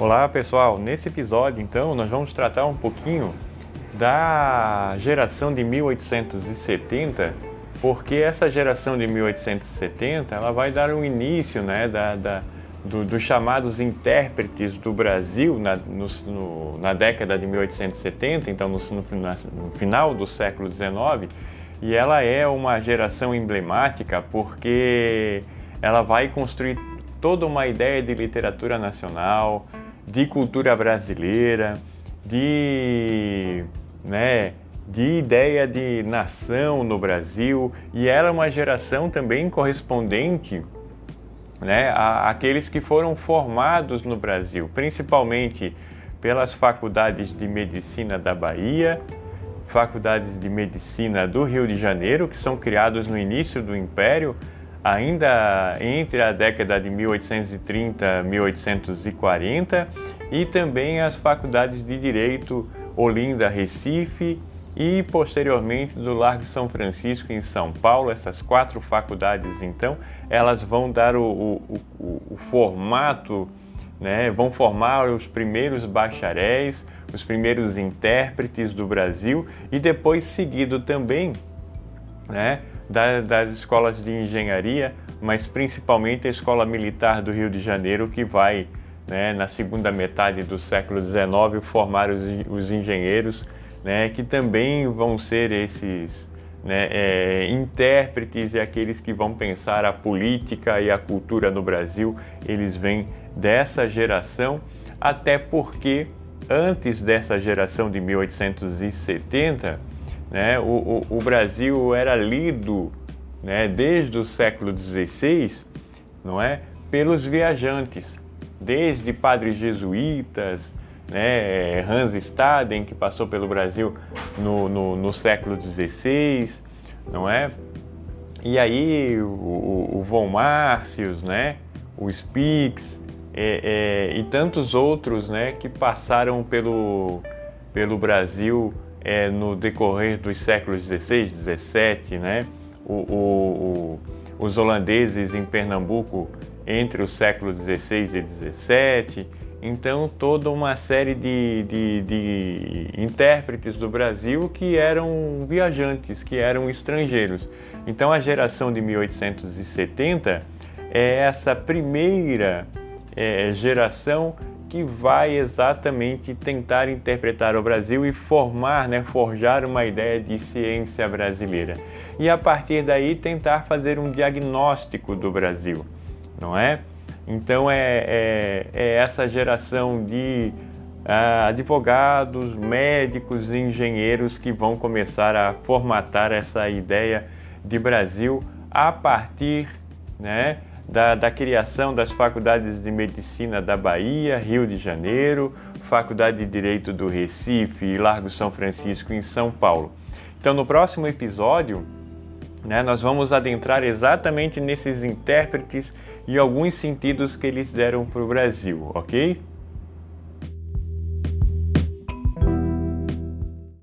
Olá pessoal, nesse episódio então nós vamos tratar um pouquinho da geração de 1870, porque essa geração de 1870 ela vai dar um início né, da, da do, dos chamados intérpretes do Brasil na, no, no, na década de 1870, então no, no final do século XIX, e ela é uma geração emblemática porque ela vai construir toda uma ideia de literatura nacional, de cultura brasileira, de, né, de ideia de nação no Brasil, e ela é uma geração também correspondente né, àqueles que foram formados no Brasil, principalmente pelas faculdades de medicina da Bahia, faculdades de medicina do Rio de Janeiro, que são criados no início do Império, ainda entre a década de 1830 e 1840, e também as faculdades de Direito Olinda, Recife e posteriormente do Largo São Francisco em São Paulo. Essas quatro faculdades, então, elas vão dar o, o, o, o formato, né, vão formar os primeiros bacharéis, os primeiros intérpretes do Brasil e depois seguido também né, das escolas de engenharia, mas principalmente a Escola Militar do Rio de Janeiro, que vai, né, na segunda metade do século XIX, formar os, os engenheiros, né, que também vão ser esses né, é, intérpretes e aqueles que vão pensar a política e a cultura no Brasil, eles vêm dessa geração, até porque antes dessa geração de 1870, né, o, o, o Brasil era lido né, desde o século XVI, não é, pelos viajantes, desde padres jesuítas, né, Hans Staden, que passou pelo Brasil no, no, no século XVI, não é? E aí o, o Von Marcius, né, o Spix é, é, e tantos outros, né, que passaram pelo, pelo Brasil é, no decorrer dos séculos XVI, XVII, né? O, o, o, os holandeses em Pernambuco entre os séculos XVI e XVII. Então, toda uma série de, de, de, intérpretes do Brasil que eram viajantes, que eram estrangeiros. Então, a geração de 1870 é essa primeira é, geração que vai exatamente tentar interpretar o Brasil e formar, né, forjar uma ideia de ciência brasileira. E a partir daí tentar fazer um diagnóstico do Brasil, não é? Então é, é, é essa geração de ah, advogados, médicos engenheiros que vão começar a formatar essa ideia de Brasil a partir, né? Da, da criação das faculdades de medicina da Bahia, Rio de Janeiro, Faculdade de Direito do Recife e Largo São Francisco em São Paulo. Então, no próximo episódio, né, nós vamos adentrar exatamente nesses intérpretes e alguns sentidos que eles deram para o Brasil, ok?